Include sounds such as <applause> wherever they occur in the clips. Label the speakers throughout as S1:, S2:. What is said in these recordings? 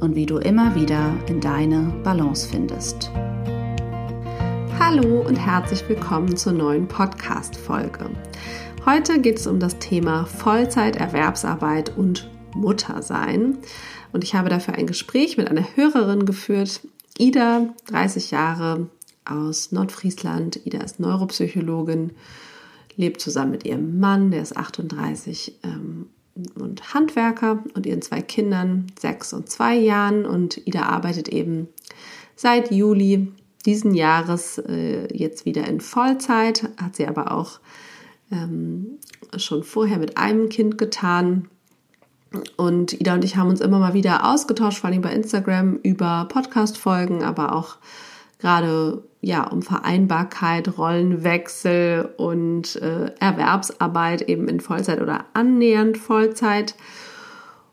S1: und wie du immer wieder in deine Balance findest. Hallo und herzlich willkommen zur neuen Podcast-Folge. Heute geht es um das Thema Vollzeiterwerbsarbeit und Muttersein. Und ich habe dafür ein Gespräch mit einer Hörerin geführt, Ida, 30 Jahre aus Nordfriesland. Ida ist Neuropsychologin, lebt zusammen mit ihrem Mann, der ist 38 ähm, und Handwerker und ihren zwei Kindern, sechs und zwei Jahren. Und Ida arbeitet eben seit Juli diesen Jahres äh, jetzt wieder in Vollzeit, hat sie aber auch ähm, schon vorher mit einem Kind getan. Und Ida und ich haben uns immer mal wieder ausgetauscht, vor allem bei Instagram, über Podcast-Folgen, aber auch gerade ja um Vereinbarkeit, Rollenwechsel und äh, Erwerbsarbeit eben in Vollzeit oder annähernd Vollzeit.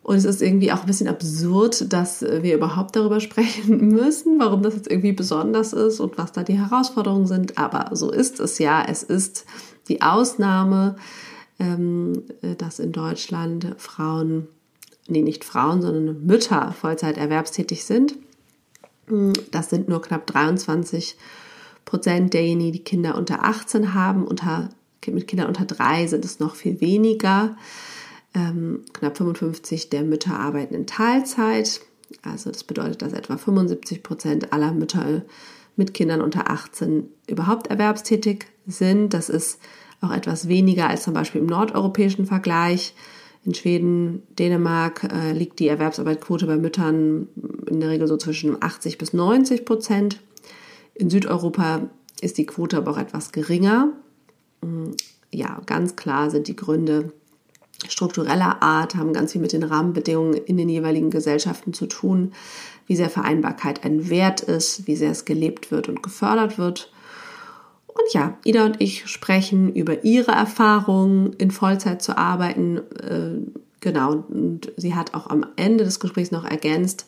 S1: Und es ist irgendwie auch ein bisschen absurd, dass wir überhaupt darüber <laughs> sprechen müssen, warum das jetzt irgendwie besonders ist und was da die Herausforderungen sind. Aber so ist es ja. Es ist die Ausnahme, ähm, dass in Deutschland Frauen, nee, nicht Frauen, sondern Mütter Vollzeit erwerbstätig sind. Das sind nur knapp 23 Prozent derjenigen, die Kinder unter 18 haben. Unter, mit Kindern unter 3 sind es noch viel weniger. Ähm, knapp 55 der Mütter arbeiten in Teilzeit. Also das bedeutet, dass etwa 75 Prozent aller Mütter mit Kindern unter 18 überhaupt erwerbstätig sind. Das ist auch etwas weniger als zum Beispiel im nordeuropäischen Vergleich. In Schweden, Dänemark äh, liegt die Erwerbsarbeitsquote bei Müttern in der Regel so zwischen 80 bis 90 Prozent. In Südeuropa ist die Quote aber auch etwas geringer. Mm, ja, ganz klar sind die Gründe struktureller Art, haben ganz viel mit den Rahmenbedingungen in den jeweiligen Gesellschaften zu tun, wie sehr Vereinbarkeit ein Wert ist, wie sehr es gelebt wird und gefördert wird. Und ja, Ida und ich sprechen über ihre Erfahrungen, in Vollzeit zu arbeiten. Äh, genau, und sie hat auch am Ende des Gesprächs noch ergänzt,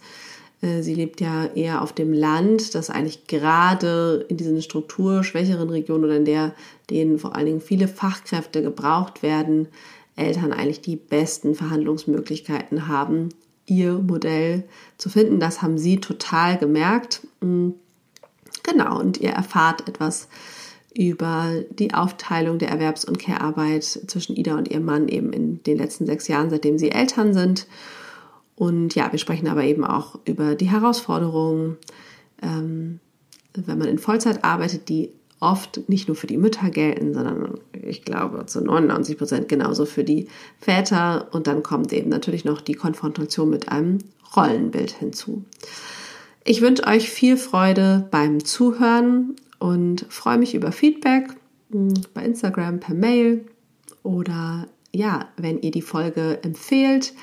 S1: äh, sie lebt ja eher auf dem Land, das eigentlich gerade in diesen strukturschwächeren Regionen oder in der, denen vor allen Dingen viele Fachkräfte gebraucht werden, Eltern eigentlich die besten Verhandlungsmöglichkeiten haben, ihr Modell zu finden. Das haben sie total gemerkt. Mm, genau, und ihr erfahrt etwas über die Aufteilung der Erwerbs- und Care-Arbeit zwischen Ida und ihrem Mann eben in den letzten sechs Jahren, seitdem sie Eltern sind. Und ja, wir sprechen aber eben auch über die Herausforderungen, ähm, wenn man in Vollzeit arbeitet, die oft nicht nur für die Mütter gelten, sondern ich glaube zu 99 Prozent genauso für die Väter. Und dann kommt eben natürlich noch die Konfrontation mit einem Rollenbild hinzu. Ich wünsche euch viel Freude beim Zuhören und freue mich über Feedback hm, bei Instagram per Mail oder ja, wenn ihr die Folge empfehlt,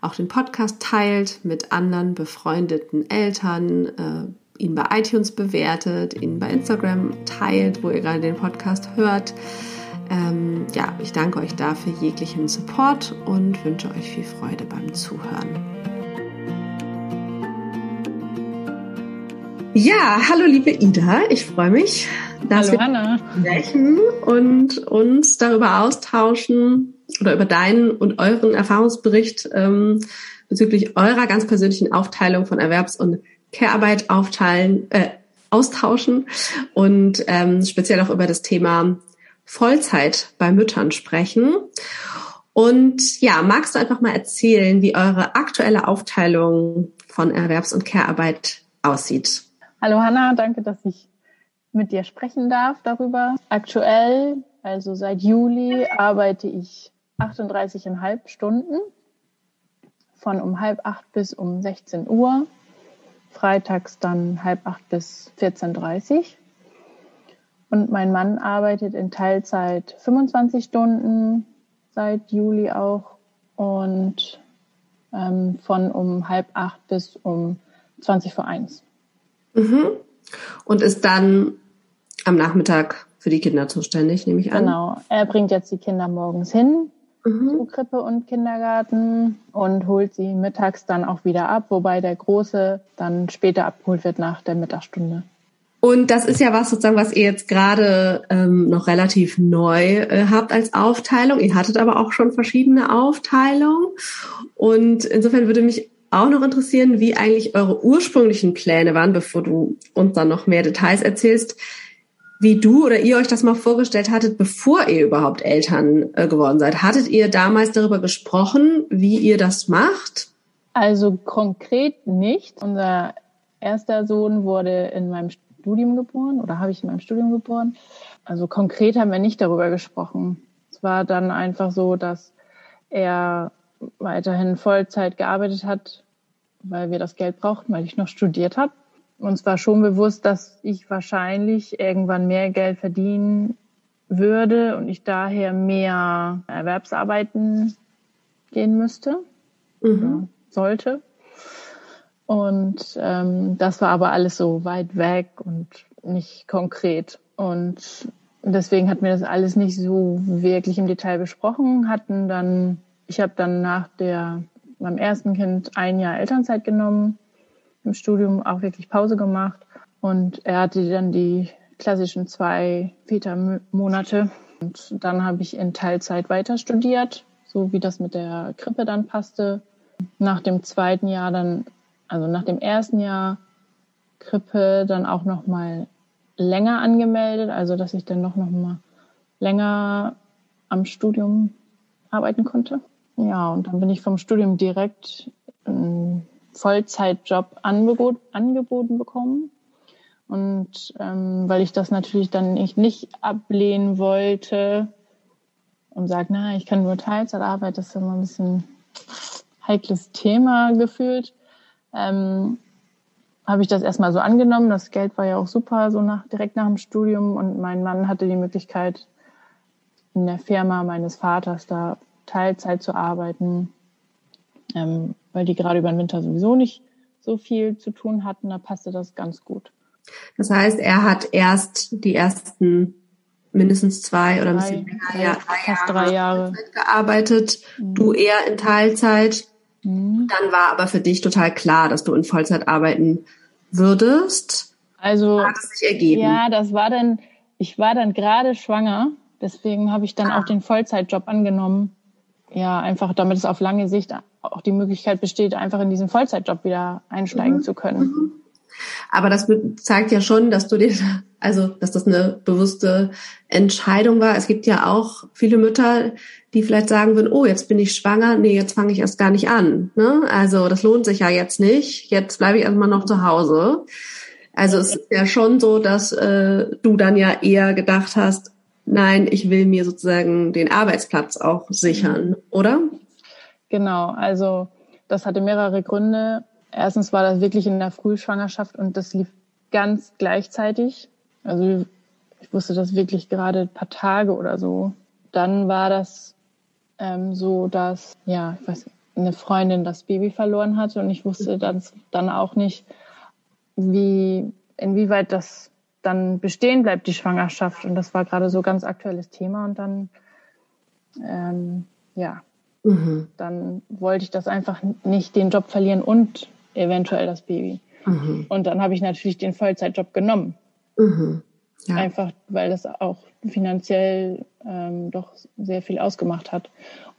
S1: auch den Podcast teilt mit anderen befreundeten Eltern, äh, ihn bei iTunes bewertet, ihn bei Instagram teilt, wo ihr gerade den Podcast hört. Ähm, ja, ich danke euch dafür jeglichen Support und wünsche euch viel Freude beim Zuhören. Ja, hallo liebe Ida, ich freue mich, dass hallo, wir Anna. sprechen und uns darüber austauschen oder über deinen und euren Erfahrungsbericht ähm, bezüglich eurer ganz persönlichen Aufteilung von Erwerbs- und Care-Arbeit aufteilen, äh, austauschen und ähm, speziell auch über das Thema Vollzeit bei Müttern sprechen. Und ja, magst du einfach mal erzählen, wie eure aktuelle Aufteilung von Erwerbs- und Care-Arbeit aussieht?
S2: Hallo Hanna, danke, dass ich mit dir sprechen darf darüber. Aktuell, also seit Juli, arbeite ich 38,5 Stunden von um halb acht bis um 16 Uhr. Freitags dann halb acht bis 14.30 Uhr. Und mein Mann arbeitet in Teilzeit 25 Stunden seit Juli auch und ähm, von um halb acht bis um 20 vor eins.
S1: Mhm. Und ist dann am Nachmittag für die Kinder zuständig, nehme ich an.
S2: Genau. Er bringt jetzt die Kinder morgens hin mhm. zu Krippe und Kindergarten und holt sie mittags dann auch wieder ab, wobei der Große dann später abgeholt wird nach der Mittagsstunde.
S1: Und das ist ja was sozusagen, was ihr jetzt gerade ähm, noch relativ neu äh, habt als Aufteilung. Ihr hattet aber auch schon verschiedene Aufteilungen. Und insofern würde mich auch noch interessieren, wie eigentlich eure ursprünglichen Pläne waren, bevor du uns dann noch mehr Details erzählst, wie du oder ihr euch das mal vorgestellt hattet, bevor ihr überhaupt Eltern äh, geworden seid. Hattet ihr damals darüber gesprochen, wie ihr das macht?
S2: Also konkret nicht. Unser erster Sohn wurde in meinem Studium geboren oder habe ich in meinem Studium geboren. Also konkret haben wir nicht darüber gesprochen. Es war dann einfach so, dass er weiterhin Vollzeit gearbeitet hat, weil wir das Geld brauchten, weil ich noch studiert habe. Uns war schon bewusst, dass ich wahrscheinlich irgendwann mehr Geld verdienen würde und ich daher mehr Erwerbsarbeiten gehen müsste, mhm. sollte. Und ähm, das war aber alles so weit weg und nicht konkret. Und deswegen hatten wir das alles nicht so wirklich im Detail besprochen, hatten dann ich habe dann nach der, meinem ersten Kind ein Jahr Elternzeit genommen, im Studium auch wirklich Pause gemacht und er hatte dann die klassischen zwei Vätermonate und dann habe ich in Teilzeit weiter studiert, so wie das mit der Krippe dann passte. Nach dem zweiten Jahr dann, also nach dem ersten Jahr Krippe dann auch noch mal länger angemeldet, also dass ich dann noch noch mal länger am Studium arbeiten konnte. Ja, und dann bin ich vom Studium direkt einen Vollzeitjob angebot, angeboten bekommen. Und ähm, weil ich das natürlich dann nicht, nicht ablehnen wollte und sage, na, ich kann nur Teilzeit arbeiten, das ist immer ein bisschen heikles Thema gefühlt, ähm, habe ich das erstmal so angenommen. Das Geld war ja auch super, so nach, direkt nach dem Studium. Und mein Mann hatte die Möglichkeit, in der Firma meines Vaters da Teilzeit zu arbeiten, ähm, weil die gerade über den Winter sowieso nicht so viel zu tun hatten. Da passte das ganz gut.
S1: Das heißt, er hat erst die ersten mindestens zwei oder ein bisschen länger, ja, drei fast Jahre, drei Jahre gearbeitet. Mhm. Du eher in Teilzeit. Mhm. Dann war aber für dich total klar, dass du in Vollzeit arbeiten würdest.
S2: Also hat es sich ergeben. Ja, das war dann. Ich war dann gerade schwanger, deswegen habe ich dann ah. auch den Vollzeitjob angenommen ja, einfach damit es auf lange Sicht auch die Möglichkeit besteht, einfach in diesen Vollzeitjob wieder einsteigen mhm. zu können. Mhm.
S1: Aber das zeigt ja schon, dass du dir, <laughs> also, dass das eine bewusste Entscheidung war. Es gibt ja auch viele Mütter, die vielleicht sagen würden, oh, jetzt bin ich schwanger, nee, jetzt fange ich erst gar nicht an. Ne? Also, das lohnt sich ja jetzt nicht. Jetzt bleibe ich erstmal noch zu Hause. Also, es ist ja schon so, dass äh, du dann ja eher gedacht hast, nein, ich will mir sozusagen den Arbeitsplatz auch sichern, oder?
S2: Genau, also das hatte mehrere Gründe. Erstens war das wirklich in der Frühschwangerschaft und das lief ganz gleichzeitig. Also ich wusste das wirklich gerade ein paar Tage oder so. Dann war das ähm, so, dass ja, ich weiß, eine Freundin das Baby verloren hatte und ich wusste dann, dann auch nicht, wie inwieweit das dann bestehen bleibt, die Schwangerschaft. Und das war gerade so ganz aktuelles Thema. Und dann, ähm, ja, mhm. dann wollte ich das einfach nicht den Job verlieren und eventuell das Baby. Mhm. Und dann habe ich natürlich den Vollzeitjob genommen. Mhm. Ja. Einfach, weil das auch finanziell ähm, doch sehr viel ausgemacht hat.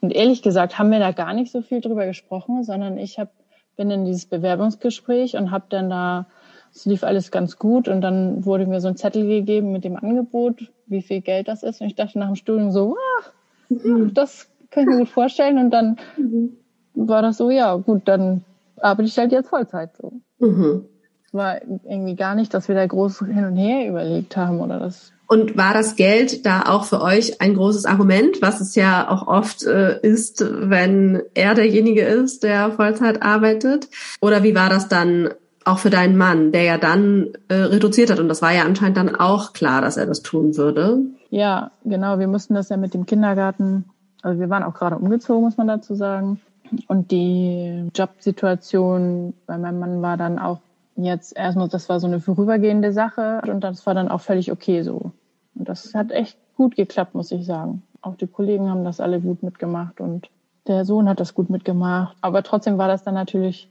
S2: Und ehrlich gesagt haben wir da gar nicht so viel drüber gesprochen, sondern ich hab, bin in dieses Bewerbungsgespräch und habe dann da es lief alles ganz gut und dann wurde mir so ein Zettel gegeben mit dem Angebot, wie viel Geld das ist. Und ich dachte nach dem Studium so, ah, mhm. das kann ich mir gut vorstellen. Und dann mhm. war das so, ja, gut, dann arbeite ich halt jetzt Vollzeit so.
S1: Mhm.
S2: war irgendwie gar nicht, dass wir da groß hin und her überlegt haben oder das.
S1: Und war das Geld da auch für euch ein großes Argument, was es ja auch oft äh, ist, wenn er derjenige ist, der Vollzeit arbeitet? Oder wie war das dann auch für deinen Mann, der ja dann äh, reduziert hat? Und das war ja anscheinend dann auch klar, dass er das tun würde.
S2: Ja, genau. Wir mussten das ja mit dem Kindergarten, also wir waren auch gerade umgezogen, muss man dazu sagen. Und die Jobsituation bei meinem Mann war dann auch jetzt erstmal, das war so eine vorübergehende Sache und das war dann auch völlig okay so. Und das hat echt gut geklappt, muss ich sagen. Auch die Kollegen haben das alle gut mitgemacht und der Sohn hat das gut mitgemacht. Aber trotzdem war das dann natürlich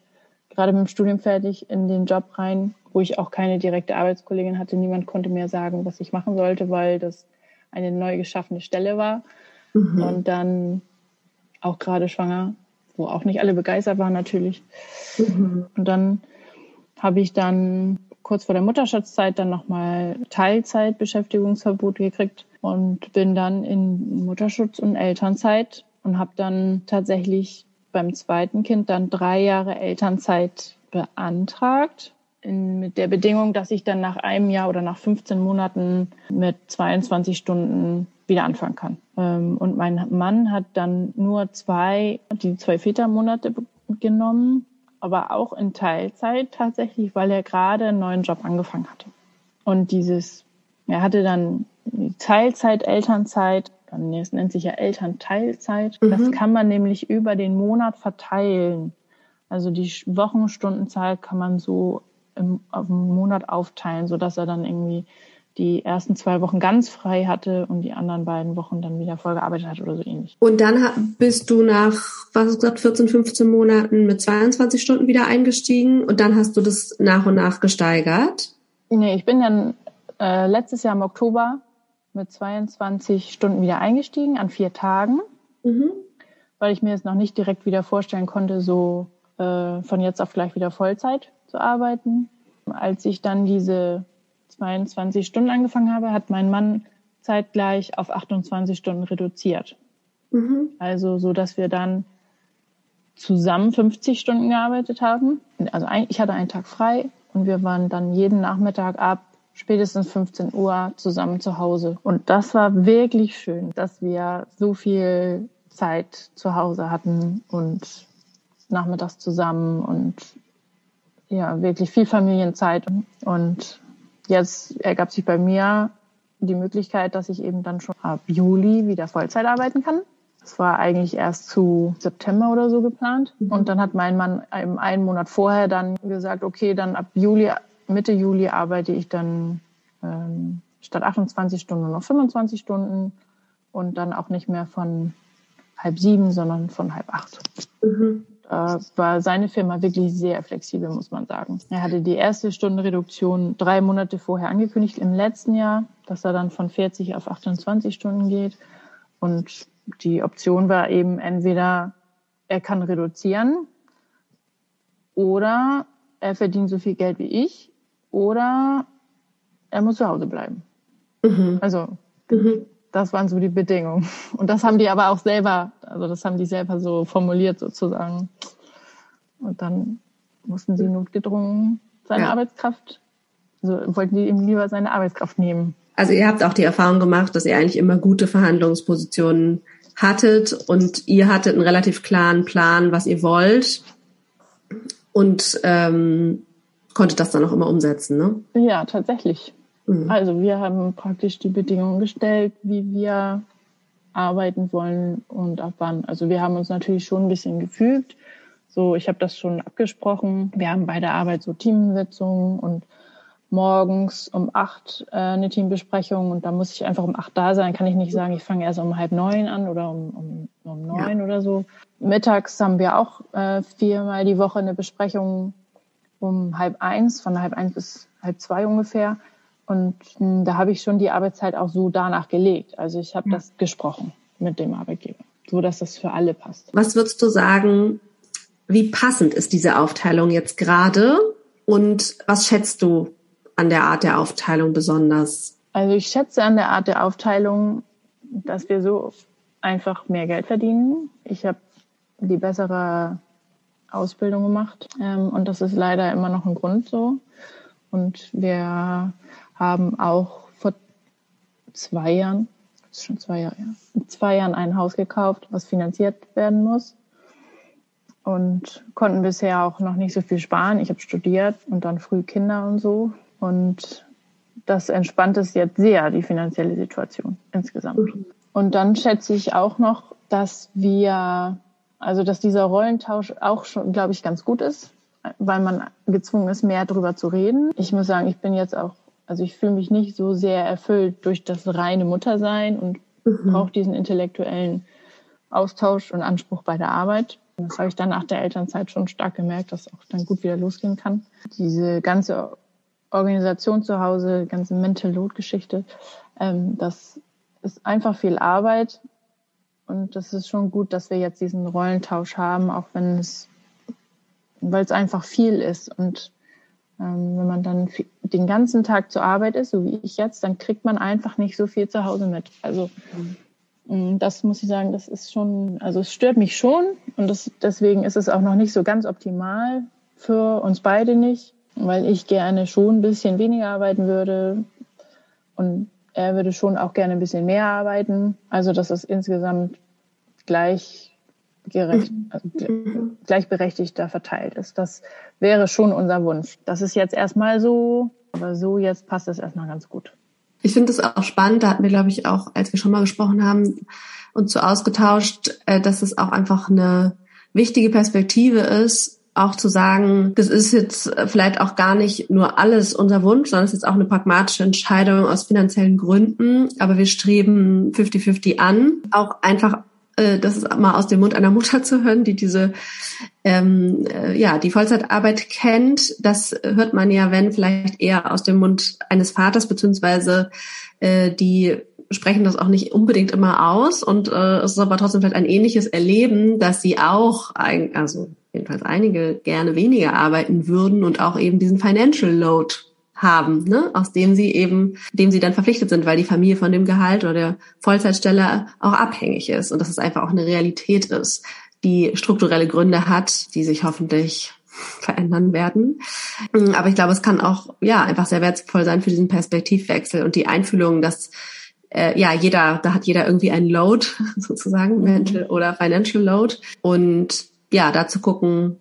S2: gerade mit dem Studium fertig in den Job rein, wo ich auch keine direkte Arbeitskollegin hatte. Niemand konnte mir sagen, was ich machen sollte, weil das eine neu geschaffene Stelle war. Mhm. Und dann auch gerade schwanger, wo auch nicht alle begeistert waren natürlich. Mhm. Und dann habe ich dann kurz vor der Mutterschutzzeit dann nochmal Teilzeitbeschäftigungsverbot gekriegt und bin dann in Mutterschutz und Elternzeit und habe dann tatsächlich beim zweiten Kind dann drei Jahre Elternzeit beantragt. In, mit der Bedingung, dass ich dann nach einem Jahr oder nach 15 Monaten mit 22 Stunden wieder anfangen kann. Ähm, und mein Mann hat dann nur zwei, die zwei Vätermonate genommen aber auch in Teilzeit tatsächlich, weil er gerade einen neuen Job angefangen hatte. Und dieses, er hatte dann Teilzeit, Elternzeit, dann es nennt sich ja Elternteilzeit. Mhm. Das kann man nämlich über den Monat verteilen. Also die Wochenstundenzahl kann man so im, auf den Monat aufteilen, so dass er dann irgendwie die ersten zwei Wochen ganz frei hatte und die anderen beiden Wochen dann wieder voll gearbeitet hat oder so ähnlich.
S1: Und dann bist du nach, was hast du gesagt, 14, 15 Monaten mit 22 Stunden wieder eingestiegen und dann hast du das nach und nach gesteigert?
S2: Nee, ich bin dann äh, letztes Jahr im Oktober mit 22 Stunden wieder eingestiegen an vier Tagen, mhm. weil ich mir jetzt noch nicht direkt wieder vorstellen konnte, so äh, von jetzt auf gleich wieder Vollzeit zu arbeiten. Als ich dann diese 22 Stunden angefangen habe, hat mein Mann zeitgleich auf 28 Stunden reduziert. Mhm. Also so, dass wir dann zusammen 50 Stunden gearbeitet haben. Also ich hatte einen Tag frei und wir waren dann jeden Nachmittag ab spätestens 15 Uhr zusammen zu Hause. Und das war wirklich schön, dass wir so viel Zeit zu Hause hatten und nachmittags zusammen und ja, wirklich viel Familienzeit und Jetzt ergab sich bei mir die Möglichkeit, dass ich eben dann schon ab Juli wieder Vollzeit arbeiten kann. Das war eigentlich erst zu September oder so geplant. Mhm. Und dann hat mein Mann eben einen Monat vorher dann gesagt, okay, dann ab Juli, Mitte Juli arbeite ich dann ähm, statt 28 Stunden nur noch 25 Stunden und dann auch nicht mehr von halb sieben, sondern von halb acht. Mhm äh, war seine Firma wirklich sehr flexibel, muss man sagen. Er hatte die erste Stundenreduktion drei Monate vorher angekündigt im letzten Jahr, dass er dann von 40 auf 28 Stunden geht. Und die Option war eben entweder er kann reduzieren oder er verdient so viel Geld wie ich oder er muss zu Hause bleiben. Mhm. Also mhm. das waren so die Bedingungen. Und das haben die aber auch selber, also das haben die selber so formuliert sozusagen. Und dann mussten sie notgedrungen seine ja. Arbeitskraft, also wollten die ihm lieber seine Arbeitskraft nehmen.
S1: Also ihr habt auch die Erfahrung gemacht, dass ihr eigentlich immer gute Verhandlungspositionen hattet und ihr hattet einen relativ klaren Plan, was ihr wollt und ähm, konntet das dann auch immer umsetzen, ne?
S2: Ja, tatsächlich. Mhm. Also wir haben praktisch die Bedingungen gestellt, wie wir arbeiten wollen und ab wann. Also wir haben uns natürlich schon ein bisschen gefügt, so, ich habe das schon abgesprochen. Wir haben bei der Arbeit so Teamsitzungen und morgens um acht äh, eine Teambesprechung und da muss ich einfach um acht da sein. Kann ich nicht sagen, ich fange erst um halb neun an oder um, um, um neun ja. oder so. Mittags haben wir auch äh, viermal die Woche eine Besprechung um halb eins, von halb eins bis halb zwei ungefähr. Und mh, hm, da habe ich schon die Arbeitszeit auch so danach gelegt. Also ich habe ja. das gesprochen mit dem Arbeitgeber, so dass das für alle passt.
S1: Was würdest du sagen, wie passend ist diese Aufteilung jetzt gerade und was schätzt du an der Art der Aufteilung besonders?
S2: Also ich schätze an der Art der Aufteilung, dass wir so einfach mehr Geld verdienen. Ich habe die bessere Ausbildung gemacht. Ähm, und das ist leider immer noch ein Grund so. Und wir haben auch vor zwei Jahren, das ist schon zwei Jahre, ja, zwei Jahren ein Haus gekauft, was finanziert werden muss. Und konnten bisher auch noch nicht so viel sparen. Ich habe studiert und dann früh Kinder und so. Und das entspannt es jetzt sehr, die finanzielle Situation insgesamt. Mhm. Und dann schätze ich auch noch, dass wir, also dass dieser Rollentausch auch schon, glaube ich, ganz gut ist, weil man gezwungen ist, mehr darüber zu reden. Ich muss sagen, ich bin jetzt auch, also ich fühle mich nicht so sehr erfüllt durch das reine Muttersein und mhm. brauche diesen intellektuellen Austausch und Anspruch bei der Arbeit. Das habe ich dann nach der Elternzeit schon stark gemerkt, dass auch dann gut wieder losgehen kann. Diese ganze Organisation zu Hause, ganze Mental Load Geschichte, ähm, das ist einfach viel Arbeit. Und das ist schon gut, dass wir jetzt diesen Rollentausch haben, auch wenn es, weil es einfach viel ist. Und ähm, wenn man dann den ganzen Tag zur Arbeit ist, so wie ich jetzt, dann kriegt man einfach nicht so viel zu Hause mit. Also mhm. das muss ich sagen, das ist schon, also es stört mich schon und das, deswegen ist es auch noch nicht so ganz optimal für uns beide nicht weil ich gerne schon ein bisschen weniger arbeiten würde und er würde schon auch gerne ein bisschen mehr arbeiten. Also dass es insgesamt gleich gerecht, mhm. also gleichberechtigter verteilt ist. Das wäre schon unser Wunsch. Das ist jetzt erstmal so, aber so jetzt passt es erstmal ganz gut.
S1: Ich finde es auch spannend, da hatten wir, glaube ich, auch, als wir schon mal gesprochen haben, uns so ausgetauscht, äh, dass es auch einfach eine wichtige Perspektive ist, auch zu sagen, das ist jetzt vielleicht auch gar nicht nur alles unser Wunsch, sondern es ist jetzt auch eine pragmatische Entscheidung aus finanziellen Gründen. Aber wir streben 50-50 an. Auch einfach äh, das ist mal aus dem Mund einer Mutter <laughs> zu hören, die diese ähm, äh, ja die Vollzeitarbeit kennt. Das hört man ja, wenn vielleicht eher aus dem Mund eines Vaters beziehungsweise äh, die sprechen das auch nicht unbedingt immer aus und äh, es ist aber trotzdem vielleicht ein ähnliches Erleben, dass sie auch, ein, also jedenfalls einige gerne weniger arbeiten würden und auch eben diesen Financial Load haben, ne? aus dem sie eben, dem sie dann verpflichtet sind, weil die Familie von dem Gehalt oder der Vollzeitstelle auch abhängig ist und dass es einfach auch eine Realität ist, die strukturelle Gründe hat, die sich hoffentlich verändern werden. Aber ich glaube, es kann auch ja einfach sehr wertvoll sein für diesen Perspektivwechsel und die Einfühlung, dass äh, ja jeder, da hat jeder irgendwie einen Load <laughs> sozusagen, Mental oder Financial Load und ja, da zu gucken,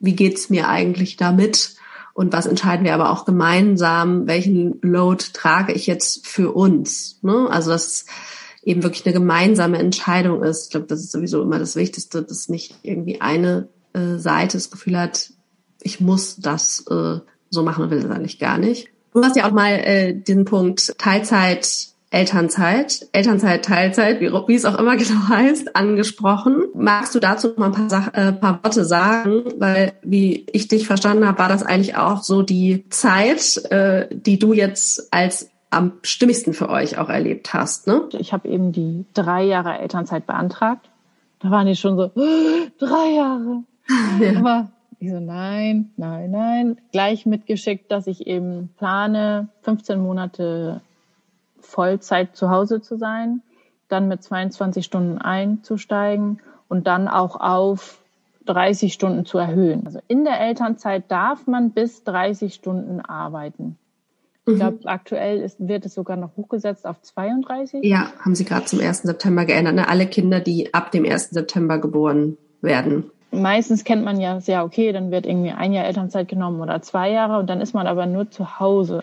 S1: wie geht's mir eigentlich damit und was entscheiden wir aber auch gemeinsam, welchen Load trage ich jetzt für uns. Ne? Also dass eben wirklich eine gemeinsame Entscheidung ist. Ich glaube, das ist sowieso immer das Wichtigste, dass nicht irgendwie eine äh, Seite das Gefühl hat, ich muss das äh, so machen und will das eigentlich gar nicht. Du hast ja auch mal äh, den Punkt Teilzeit Elternzeit, Elternzeit, Teilzeit, wie, wie, es auch immer <laughs> genau heißt, angesprochen. Magst du dazu noch ein paar, Sach äh, paar Worte sagen? Weil, wie ich dich verstanden habe, war das eigentlich auch so die Zeit, äh, die du jetzt als am stimmigsten für euch auch erlebt hast. Ne?
S2: Ich habe eben die drei Jahre Elternzeit beantragt. Da waren die schon so, oh, drei Jahre. <laughs> Ja. Aber ich so, nein, nein, nein. Gleich mitgeschickt, dass ich eben plane, 15 Monate Vollzeit zu Hause zu sein, dann mit 22 Stunden einzusteigen und dann auch auf 30 Stunden zu erhöhen. Also in der Elternzeit darf man bis 30 Stunden arbeiten. Ich glaube, mhm. aktuell ist, wird es sogar noch hochgesetzt auf 32.
S1: Ja, haben sie gerade zum 1. September geändert. Ne? Alle Kinder, die ab dem 1. September geboren werden.
S2: Meistens kennt man ja, ja, okay, dann wird irgendwie ein Jahr Elternzeit genommen oder zwei Jahre und dann ist man aber nur zu Hause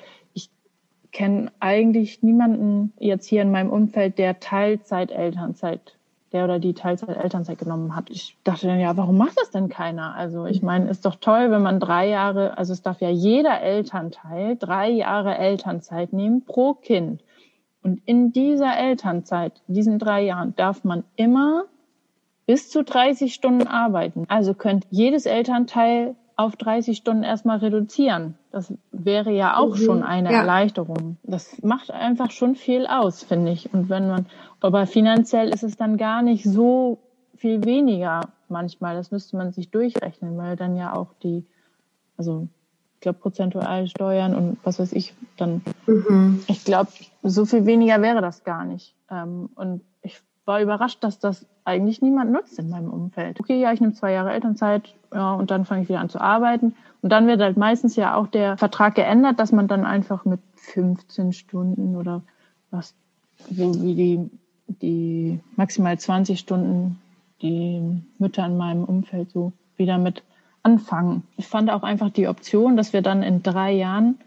S2: kenne eigentlich niemanden jetzt hier in meinem Umfeld, der Teilzeit-Elternzeit, der oder die Teilzeit-Elternzeit genommen hat. Ich dachte dann, ja, warum macht das denn keiner? Also ich meine, ist doch toll, wenn man drei Jahre, also es darf ja jeder Elternteil drei Jahre Elternzeit nehmen pro Kind. Und in dieser Elternzeit, diesen drei Jahren, darf man immer bis zu 30 Stunden arbeiten. Also könnte jedes Elternteil auf 30 Stunden erstmal reduzieren. Das wäre ja auch mhm. schon eine ja. Erleichterung. Das macht einfach schon viel aus, finde ich. Und wenn man, aber finanziell ist es dann gar nicht so viel weniger manchmal. Das müsste man sich durchrechnen, weil dann ja auch die, also ich glaube prozentual Steuern und was weiß ich, dann, mhm. ich glaube, so viel weniger wäre das gar nicht. Ähm, und ich war überrascht, dass das eigentlich niemand nutzt in meinem Umfeld. Okay, ja, ich nehme zwei Jahre Elternzeit, ja, und dann fange ich wieder an zu arbeiten. Und dann wird halt meistens ja auch der Vertrag geändert, dass man dann einfach mit 15 Stunden oder was, so wie die, die maximal 20 Stunden die Mütter in meinem Umfeld so wieder mit anfangen. Ich fand auch einfach die Option, dass wir dann in drei Jahren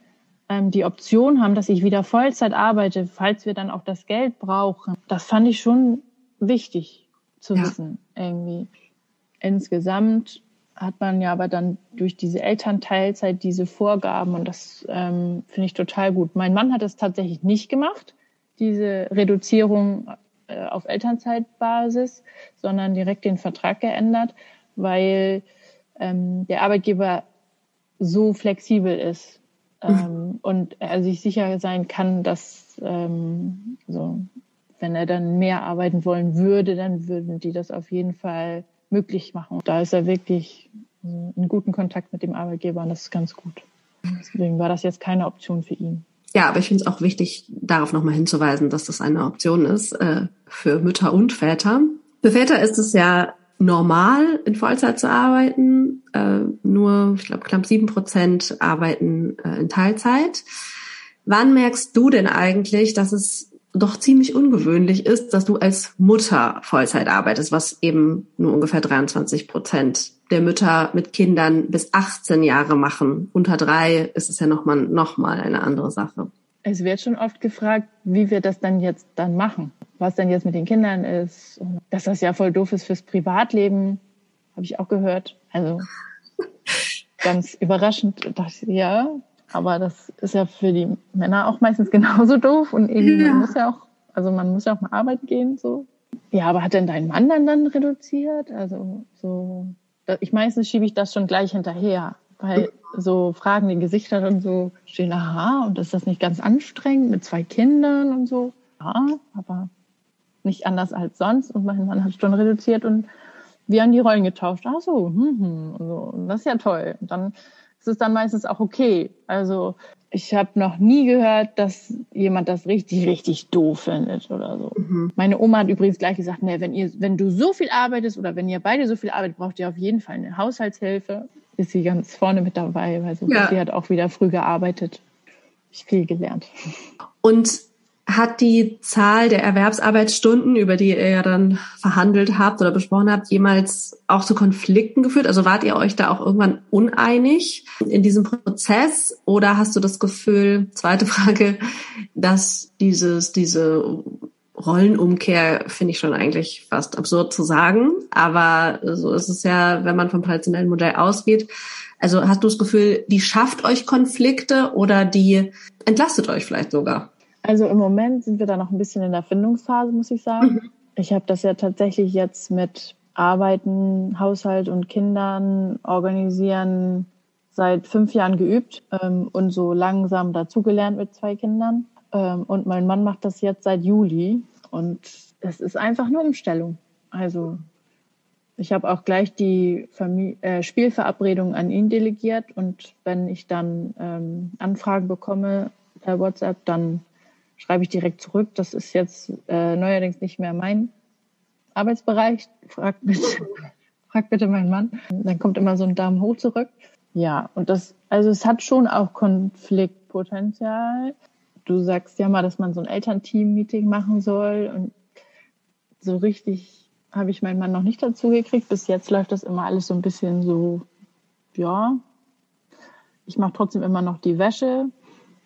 S2: ähm, die Option haben, dass ich wieder Vollzeit arbeite, falls wir dann auch das Geld brauchen. Das fand ich schon wichtig zu ja. wissen, irgendwie. Insgesamt hat man ja aber dann durch diese Elternteilzeit diese Vorgaben und das ähm, finde ich total gut. Mein Mann hat es tatsächlich nicht gemacht, diese Reduzierung äh, auf Elternzeitbasis, sondern direkt den Vertrag geändert, weil ähm, der Arbeitgeber so flexibel ist ähm, und er sich sicher sein kann, dass ähm, so, wenn er dann mehr arbeiten wollen würde, dann würden die das auf jeden Fall möglich machen. Da ist er wirklich in guten Kontakt mit dem Arbeitgeber und das ist ganz gut. Deswegen war das jetzt keine Option für ihn.
S1: Ja, aber ich finde es auch wichtig, darauf nochmal hinzuweisen, dass das eine Option ist äh, für Mütter und Väter. Für Väter ist es ja normal, in Vollzeit zu arbeiten. Äh, nur, ich glaube, knapp sieben Prozent arbeiten äh, in Teilzeit. Wann merkst du denn eigentlich, dass es doch ziemlich ungewöhnlich ist, dass du als Mutter Vollzeit arbeitest, was eben nur ungefähr 23 Prozent der Mütter mit Kindern bis 18 Jahre machen. Unter drei ist es ja nochmal noch mal eine andere Sache.
S2: Es wird schon oft gefragt, wie wir das dann jetzt dann machen, was denn jetzt mit den Kindern ist, dass das ja voll doof ist fürs Privatleben, habe ich auch gehört. Also <laughs> ganz überraschend ich, ja, aber das ist ja für die Männer auch meistens <laughs> genauso doof und irgendwie ja. muss ja auch, also man muss ja auch mal arbeiten gehen, so. Ja, aber hat denn dein Mann dann dann reduziert? Also so, ich meistens schiebe ich das schon gleich hinterher, weil so Fragen die Gesichter dann so stehen, aha, und ist das nicht ganz anstrengend mit zwei Kindern und so? Ja, aber nicht anders als sonst und mein Mann hat schon reduziert und wir haben die Rollen getauscht. Ach so, hm, hm, und so. Und das ist ja toll. Und dann ist es dann meistens auch okay. Also ich habe noch nie gehört, dass jemand das richtig, richtig doof findet oder so. Mhm. Meine Oma hat übrigens gleich gesagt, nee, wenn ihr, wenn du so viel arbeitest oder wenn ihr beide so viel arbeitet, braucht ihr auf jeden Fall eine Haushaltshilfe. Ist sie ganz vorne mit dabei, weil so ja. sie hat auch wieder früh gearbeitet. Ich viel gelernt.
S1: Und hat die Zahl der Erwerbsarbeitsstunden, über die ihr ja dann verhandelt habt oder besprochen habt, jemals auch zu Konflikten geführt? Also wart ihr euch da auch irgendwann uneinig in diesem Prozess? Oder hast du das Gefühl, zweite Frage, dass dieses, diese Rollenumkehr finde ich schon eigentlich fast absurd zu sagen, aber so ist es ja, wenn man vom traditionellen Modell ausgeht. Also hast du das Gefühl, die schafft euch Konflikte oder die entlastet euch vielleicht sogar?
S2: Also im Moment sind wir da noch ein bisschen in der Findungsphase, muss ich sagen. Mhm. Ich habe das ja tatsächlich jetzt mit Arbeiten, Haushalt und Kindern organisieren seit fünf Jahren geübt ähm, und so langsam dazugelernt mit zwei Kindern. Ähm, und mein Mann macht das jetzt seit Juli und es ist einfach eine Umstellung. Also ich habe auch gleich die Familie, äh, Spielverabredung an ihn delegiert und wenn ich dann ähm, Anfragen bekomme per WhatsApp, dann schreibe ich direkt zurück. Das ist jetzt äh, neuerdings nicht mehr mein Arbeitsbereich. Frag bitte, <laughs> frag bitte meinen Mann. Dann kommt immer so ein Daumen hoch zurück. Ja, und das, also es hat schon auch Konfliktpotenzial. Du sagst ja mal, dass man so ein Elternteam-Meeting machen soll und so richtig habe ich meinen Mann noch nicht dazu gekriegt. Bis jetzt läuft das immer alles so ein bisschen so, ja. Ich mache trotzdem immer noch die Wäsche.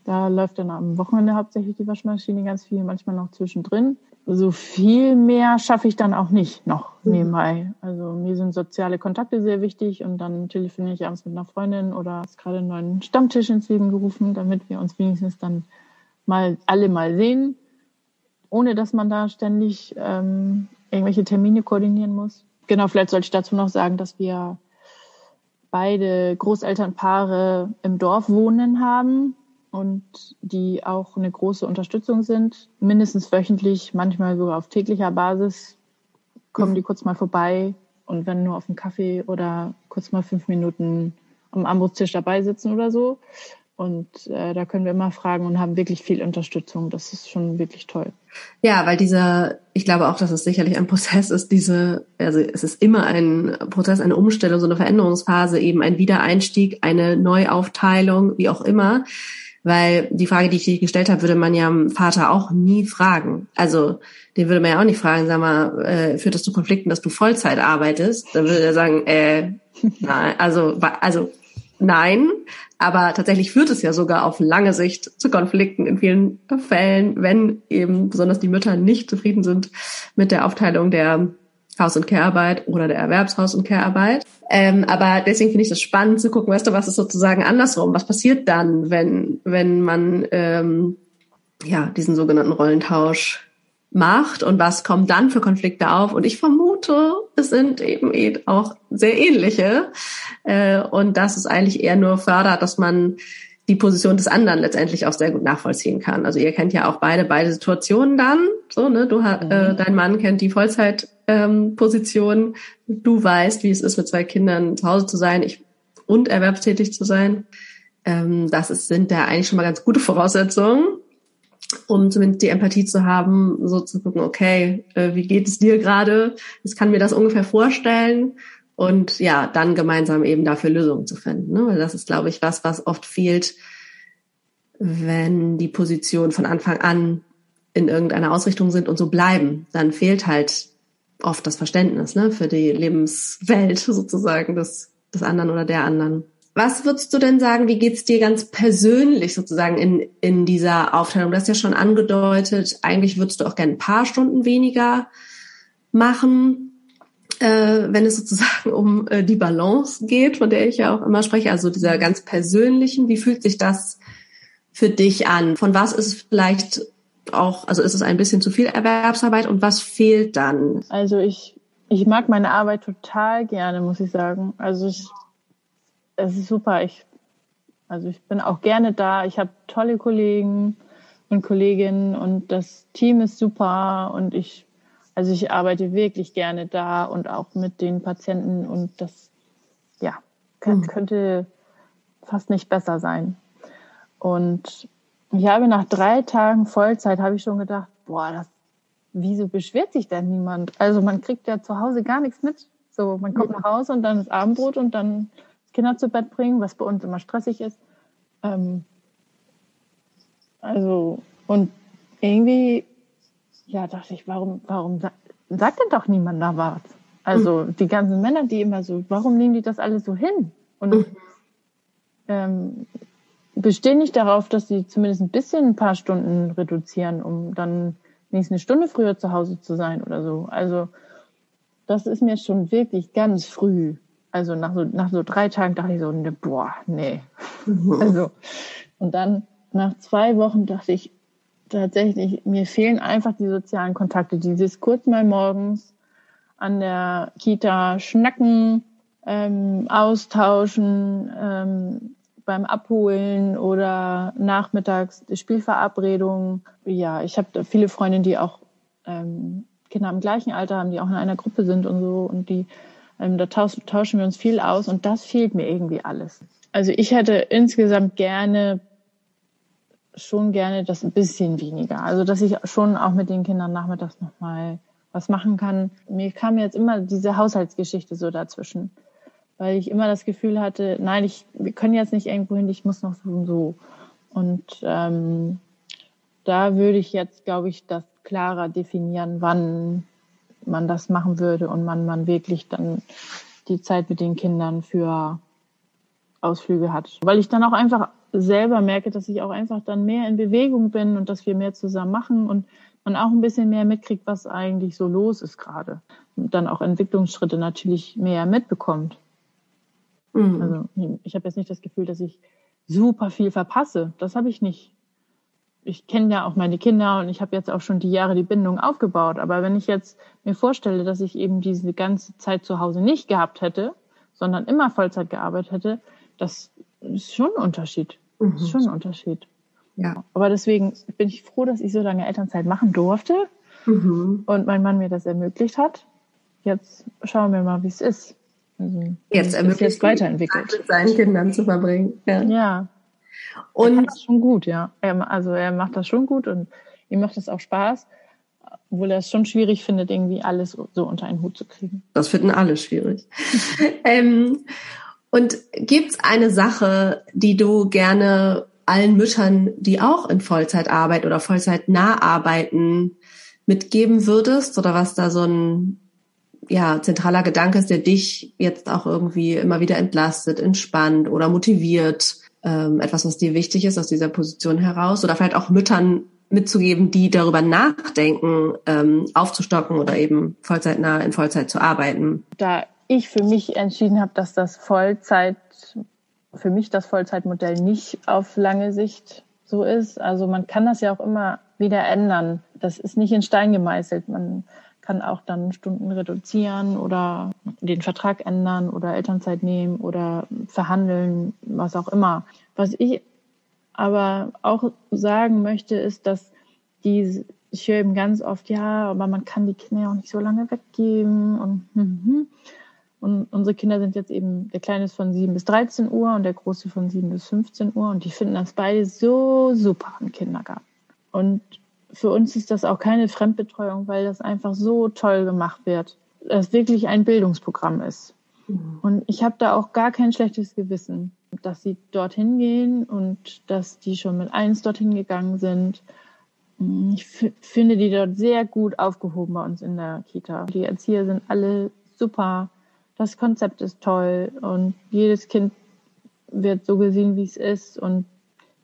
S2: Da läuft dann am Wochenende hauptsächlich die Waschmaschine ganz viel, manchmal noch zwischendrin. So viel mehr schaffe ich dann auch nicht noch mhm. nebenbei. Also mir sind soziale Kontakte sehr wichtig und dann telefoniere ich abends mit einer Freundin oder ist gerade einen neuen Stammtisch ins Leben gerufen, damit wir uns wenigstens dann mal alle mal sehen, ohne dass man da ständig ähm, irgendwelche Termine koordinieren muss. Genau, vielleicht sollte ich dazu noch sagen, dass wir beide Großelternpaare im Dorf wohnen haben und die auch eine große Unterstützung sind. Mindestens wöchentlich, manchmal sogar auf täglicher Basis kommen die kurz mal vorbei und wenn nur auf dem Kaffee oder kurz mal fünf Minuten am Armbrusttisch dabei sitzen oder so. Und äh, da können wir immer fragen und haben wirklich viel Unterstützung. Das ist schon wirklich toll.
S1: Ja, weil dieser, ich glaube auch, dass es sicherlich ein Prozess ist, diese, also es ist immer ein Prozess, eine Umstellung, so eine Veränderungsphase, eben ein Wiedereinstieg, eine Neuaufteilung, wie auch immer. Weil die Frage, die ich dir gestellt habe, würde man ja dem Vater auch nie fragen. Also den würde man ja auch nicht fragen, sag mal, äh, führt das zu Konflikten, dass du Vollzeit arbeitest? Dann würde er sagen, äh, <laughs> nein, also, also nein. Aber tatsächlich führt es ja sogar auf lange Sicht zu Konflikten in vielen Fällen, wenn eben besonders die Mütter nicht zufrieden sind mit der Aufteilung der Haus- und Care-Arbeit oder der Erwerbshaus- und Care-Arbeit. Ähm, aber deswegen finde ich das spannend zu gucken, weißt du, was ist sozusagen andersrum? Was passiert dann, wenn, wenn man ähm, ja diesen sogenannten Rollentausch macht und was kommt dann für Konflikte auf. Und ich vermute, es sind eben auch sehr ähnliche. Äh, und das ist eigentlich eher nur fördert, dass man die Position des anderen letztendlich auch sehr gut nachvollziehen kann. Also ihr kennt ja auch beide beide Situationen dann. So, ne, du äh, mhm. dein Mann kennt die Vollzeitposition. Ähm, du weißt, wie es ist, mit zwei Kindern zu Hause zu sein ich, und erwerbstätig zu sein. Ähm, das ist, sind da eigentlich schon mal ganz gute Voraussetzungen um zumindest die Empathie zu haben, so zu gucken, okay, äh, wie geht es dir gerade? Ich kann mir das ungefähr vorstellen und ja, dann gemeinsam eben dafür Lösungen zu finden. Ne? Weil das ist, glaube ich, was, was oft fehlt, wenn die Positionen von Anfang an in irgendeiner Ausrichtung sind und so bleiben. Dann fehlt halt oft das Verständnis ne, für die Lebenswelt <laughs> sozusagen des, des anderen oder der anderen. Was würdest du denn sagen, wie geht's dir ganz persönlich sozusagen in, in dieser Aufteilung? Du hast ja schon angedeutet, eigentlich würdest du auch gerne ein paar Stunden weniger machen, äh, wenn es sozusagen um äh, die Balance geht, von der ich ja auch immer spreche, also dieser ganz persönlichen. Wie fühlt sich das für dich an? Von was ist es vielleicht auch, also ist es ein bisschen zu viel Erwerbsarbeit und was fehlt dann?
S2: Also ich, ich mag meine Arbeit total gerne, muss ich sagen. Also ich es ist super. Ich, also ich bin auch gerne da. Ich habe tolle Kollegen und Kolleginnen und das Team ist super und ich, also ich arbeite wirklich gerne da und auch mit den Patienten und das, ja, mhm. könnte fast nicht besser sein. Und ich habe nach drei Tagen Vollzeit habe ich schon gedacht, boah, das, wieso beschwert sich denn niemand? Also man kriegt ja zu Hause gar nichts mit. So, man kommt nach Hause und dann ist Abendbrot und dann Kinder zu Bett bringen, was bei uns immer stressig ist. Ähm, also, und irgendwie, ja, dachte ich, warum, warum sagt denn doch niemand da was? Also, mhm. die ganzen Männer, die immer so, warum nehmen die das alles so hin? Und mhm. ähm, bestehen nicht darauf, dass sie zumindest ein bisschen ein paar Stunden reduzieren, um dann nächste eine Stunde früher zu Hause zu sein oder so. Also, das ist mir schon wirklich ganz früh also nach so, nach so drei Tagen dachte ich so, ne, boah, nee. Mhm. Also, und dann nach zwei Wochen dachte ich tatsächlich, mir fehlen einfach die sozialen Kontakte. Dieses kurz mal morgens an der Kita schnacken, ähm, austauschen, ähm, beim Abholen oder nachmittags Spielverabredungen. Ja, ich habe viele Freundinnen, die auch ähm, Kinder im gleichen Alter haben, die auch in einer Gruppe sind und so und die ähm, da tauschen wir uns viel aus und das fehlt mir irgendwie alles. Also ich hätte insgesamt gerne schon gerne das ein bisschen weniger. Also dass ich schon auch mit den Kindern nachmittags nochmal was machen kann. Mir kam jetzt immer diese Haushaltsgeschichte so dazwischen, weil ich immer das Gefühl hatte, nein, ich, wir können jetzt nicht irgendwo hin, ich muss noch so und so. Und ähm, da würde ich jetzt, glaube ich, das klarer definieren, wann man das machen würde und man, man wirklich dann die Zeit mit den Kindern für Ausflüge hat. Weil ich dann auch einfach selber merke, dass ich auch einfach dann mehr in Bewegung bin und dass wir mehr zusammen machen und man auch ein bisschen mehr mitkriegt, was eigentlich so los ist gerade. Und dann auch Entwicklungsschritte natürlich mehr mitbekommt. Mhm. Also ich habe jetzt nicht das Gefühl, dass ich super viel verpasse. Das habe ich nicht ich kenne ja auch meine Kinder und ich habe jetzt auch schon die Jahre die Bindung aufgebaut. Aber wenn ich jetzt mir vorstelle, dass ich eben diese ganze Zeit zu Hause nicht gehabt hätte, sondern immer Vollzeit gearbeitet hätte, das ist schon ein Unterschied. Mhm. Das ist schon ein Unterschied. Ja. Aber deswegen bin ich froh, dass ich so lange Elternzeit machen durfte mhm. und mein Mann mir das ermöglicht hat. Jetzt schauen wir mal, wie es ist.
S1: Also, jetzt ermöglicht
S2: jetzt weiterentwickelt.
S1: Mit seinen Kindern zu verbringen.
S2: Ja. ja. Und er macht das schon gut, ja. Er, also er macht das schon gut und ihm macht es auch Spaß, obwohl er es schon schwierig findet, irgendwie alles so unter einen Hut zu kriegen.
S1: Das finden alle schwierig. <laughs> ähm, und gibt's eine Sache, die du gerne allen Müttern, die auch in Vollzeitarbeit oder Vollzeit nah arbeiten, mitgeben würdest? Oder was da so ein ja, zentraler Gedanke ist, der dich jetzt auch irgendwie immer wieder entlastet, entspannt oder motiviert, ähm, etwas, was dir wichtig ist aus dieser Position heraus? Oder vielleicht auch Müttern mitzugeben, die darüber nachdenken, ähm, aufzustocken oder eben vollzeitnah in Vollzeit zu arbeiten?
S2: Da ich für mich entschieden habe, dass das Vollzeit, für mich das Vollzeitmodell nicht auf lange Sicht so ist. Also man kann das ja auch immer wieder ändern. Das ist nicht in Stein gemeißelt. Man kann auch dann Stunden reduzieren oder den Vertrag ändern oder Elternzeit nehmen oder verhandeln, was auch immer. Was ich aber auch sagen möchte, ist, dass die, ich höre eben ganz oft, ja, aber man kann die Kinder ja auch nicht so lange weggeben und, hm, hm. Und unsere Kinder sind jetzt eben, der Kleine ist von 7 bis 13 Uhr und der Große von 7 bis 15 Uhr und die finden das beide so super im Kindergarten. Und für uns ist das auch keine Fremdbetreuung, weil das einfach so toll gemacht wird, dass wirklich ein Bildungsprogramm ist. Mhm. Und ich habe da auch gar kein schlechtes Gewissen, dass sie dorthin gehen und dass die schon mit eins dorthin gegangen sind. Ich finde die dort sehr gut aufgehoben bei uns in der Kita. Die Erzieher sind alle super. Das Konzept ist toll und jedes Kind wird so gesehen, wie es ist und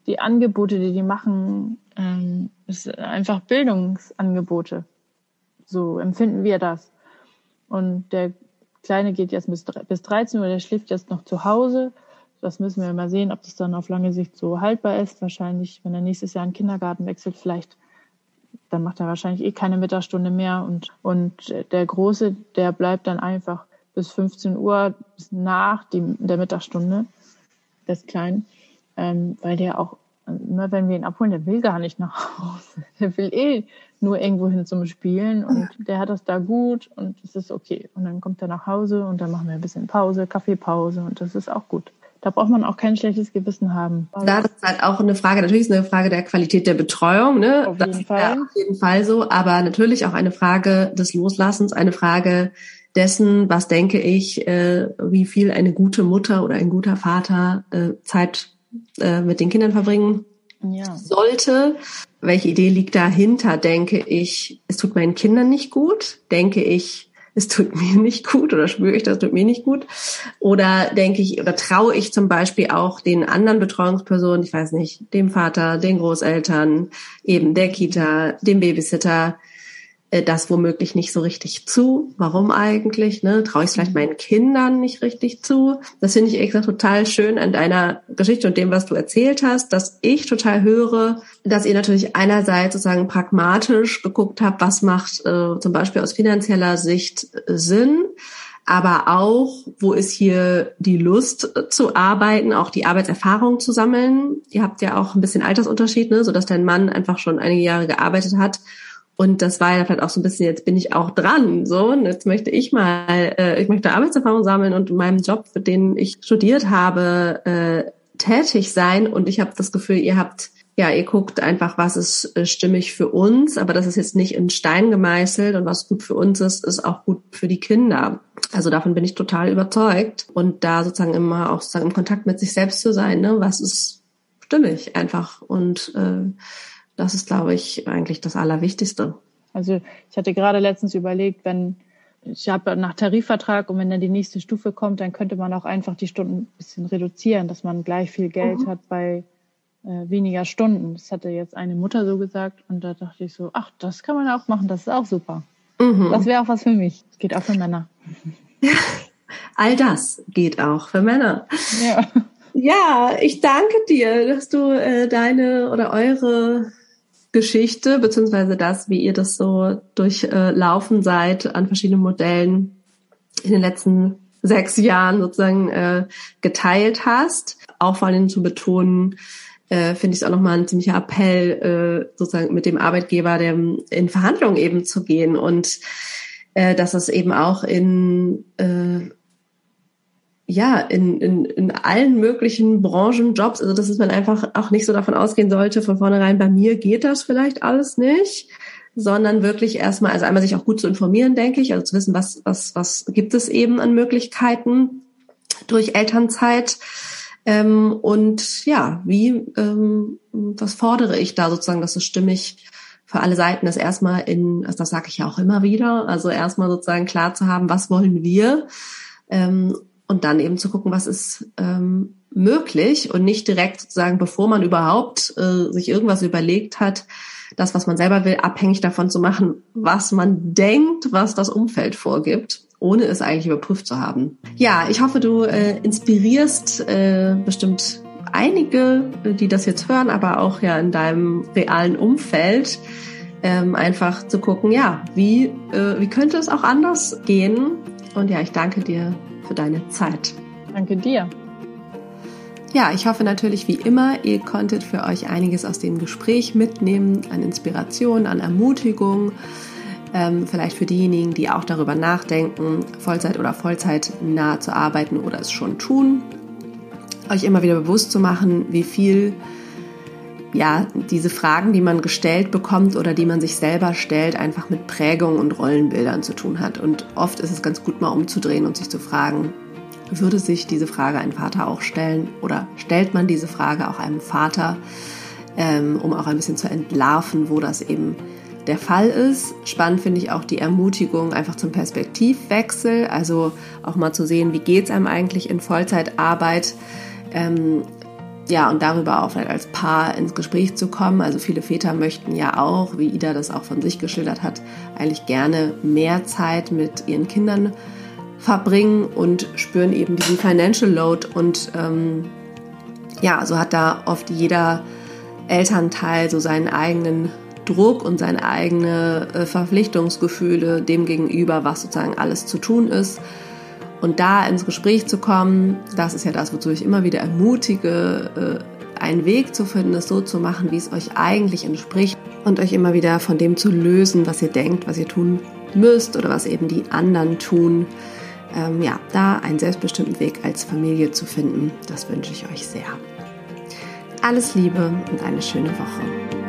S2: die Angebote, die die machen, ähm, ist einfach Bildungsangebote. So empfinden wir das. Und der Kleine geht jetzt bis, bis 13 Uhr, der schläft jetzt noch zu Hause. Das müssen wir mal sehen, ob das dann auf lange Sicht so haltbar ist. Wahrscheinlich, wenn er nächstes Jahr in den Kindergarten wechselt, vielleicht, dann macht er wahrscheinlich eh keine Mittagsstunde mehr. Und, und der Große, der bleibt dann einfach bis 15 Uhr, bis nach die, der Mittagsstunde des Kleinen ähm, weil der auch, immer wenn wir ihn abholen, der will gar nicht nach Hause. <laughs> Der will eh nur irgendwo hin zum Spielen und der hat das da gut und es ist okay. Und dann kommt er nach Hause und dann machen wir ein bisschen Pause, Kaffeepause und das ist auch gut. Da braucht man auch kein schlechtes Gewissen haben.
S1: Da ist halt auch eine Frage, natürlich ist eine Frage der Qualität der Betreuung, ne?
S2: Auf jeden
S1: das
S2: Fall.
S1: Ja auf jeden Fall so, aber natürlich auch eine Frage des Loslassens, eine Frage dessen, was denke ich, äh, wie viel eine gute Mutter oder ein guter Vater äh, Zeit äh, mit den Kindern verbringen ja. sollte. Welche Idee liegt dahinter? Denke ich, es tut meinen Kindern nicht gut? Denke ich, es tut <laughs> mir nicht gut oder spüre ich, das tut mir nicht gut? Oder denke ich oder traue ich zum Beispiel auch den anderen Betreuungspersonen, ich weiß nicht, dem Vater, den Großeltern, eben der Kita, dem Babysitter, das womöglich nicht so richtig zu. Warum eigentlich? Ne? Traue ich es vielleicht meinen Kindern nicht richtig zu? Das finde ich gesagt total schön an deiner Geschichte und dem, was du erzählt hast, dass ich total höre, dass ihr natürlich einerseits sozusagen pragmatisch geguckt habt, was macht äh, zum Beispiel aus finanzieller Sicht äh, Sinn, aber auch, wo ist hier die Lust äh, zu arbeiten, auch die Arbeitserfahrung zu sammeln. Ihr habt ja auch ein bisschen Altersunterschied, ne, so dass dein Mann einfach schon einige Jahre gearbeitet hat und das war ja vielleicht auch so ein bisschen, jetzt bin ich auch dran, so, und jetzt möchte ich mal, äh, ich möchte Arbeitserfahrung sammeln und in meinem Job, für den ich studiert habe, äh, tätig sein. Und ich habe das Gefühl, ihr habt, ja, ihr guckt einfach, was ist äh, stimmig für uns, aber das ist jetzt nicht in Stein gemeißelt und was gut für uns ist, ist auch gut für die Kinder. Also davon bin ich total überzeugt. Und da sozusagen immer auch sozusagen im Kontakt mit sich selbst zu sein, ne, was ist stimmig einfach und äh, das ist, glaube ich, eigentlich das Allerwichtigste.
S2: Also ich hatte gerade letztens überlegt, wenn ich habe nach Tarifvertrag und wenn dann die nächste Stufe kommt, dann könnte man auch einfach die Stunden ein bisschen reduzieren, dass man gleich viel Geld mhm. hat bei äh, weniger Stunden. Das hatte jetzt eine Mutter so gesagt und da dachte ich so, ach, das kann man auch machen, das ist auch super. Mhm. Das wäre auch was für mich. Das geht auch für Männer. <laughs>
S1: All das geht auch für Männer.
S2: Ja.
S1: Ja, ich danke dir, dass du äh, deine oder eure Geschichte, beziehungsweise das, wie ihr das so durchlaufen seid an verschiedenen Modellen in den letzten sechs Jahren sozusagen äh, geteilt hast. Auch vor allem zu betonen, äh, finde ich es auch nochmal ein ziemlicher Appell, äh, sozusagen mit dem Arbeitgeber der, in Verhandlungen eben zu gehen und äh, dass es eben auch in äh, ja, in, in, in allen möglichen Branchen, Jobs, also dass man einfach auch nicht so davon ausgehen sollte, von vornherein, bei mir geht das vielleicht alles nicht, sondern wirklich erstmal, also einmal sich auch gut zu informieren, denke ich, also zu wissen, was, was, was gibt es eben an Möglichkeiten durch Elternzeit. Ähm, und ja, wie, ähm, was fordere ich da sozusagen, dass es stimmig für alle Seiten ist erstmal in, also das sage ich ja auch immer wieder, also erstmal sozusagen klar zu haben, was wollen wir ähm, und dann eben zu gucken, was ist ähm, möglich und nicht direkt sozusagen, bevor man überhaupt äh, sich irgendwas überlegt hat, das, was man selber will, abhängig davon zu machen, was man denkt, was das Umfeld vorgibt, ohne es eigentlich überprüft zu haben. Ja, ich hoffe, du äh, inspirierst äh, bestimmt einige, die das jetzt hören, aber auch ja in deinem realen Umfeld, ähm, einfach zu gucken, ja, wie, äh, wie könnte es auch anders gehen? Und ja, ich danke dir für deine Zeit.
S2: Danke dir.
S1: Ja, ich hoffe natürlich wie immer, ihr konntet für euch einiges aus dem Gespräch mitnehmen, an Inspiration, an Ermutigung. Ähm, vielleicht für diejenigen, die auch darüber nachdenken, Vollzeit oder Vollzeit nah zu arbeiten oder es schon tun. Euch immer wieder bewusst zu machen, wie viel ja, diese Fragen, die man gestellt bekommt oder die man sich selber stellt, einfach mit Prägung und Rollenbildern zu tun hat. Und oft ist es ganz gut mal umzudrehen und sich zu fragen, würde sich diese Frage ein Vater auch stellen oder stellt man diese Frage auch einem Vater, ähm, um auch ein bisschen zu entlarven, wo das eben der Fall ist. Spannend finde ich auch die Ermutigung einfach zum Perspektivwechsel, also auch mal zu sehen, wie geht es einem eigentlich in Vollzeitarbeit. Ähm, ja, und darüber auch vielleicht als Paar ins Gespräch zu kommen. Also viele Väter möchten ja auch, wie Ida das auch von sich geschildert hat, eigentlich gerne mehr Zeit mit ihren Kindern verbringen und spüren eben diesen Financial Load. Und ähm, ja, so hat da oft jeder Elternteil so seinen eigenen Druck und seine eigene äh, Verpflichtungsgefühle dem gegenüber, was sozusagen alles zu tun ist. Und da ins Gespräch zu kommen, das ist ja das, wozu ich immer wieder ermutige, äh, einen Weg zu finden, es so zu machen, wie es euch eigentlich entspricht und euch immer wieder von dem zu lösen, was ihr denkt, was ihr tun müsst oder was eben die anderen tun. Ähm, ja, da einen selbstbestimmten Weg als Familie zu finden, das wünsche ich euch sehr. Alles Liebe und eine schöne Woche.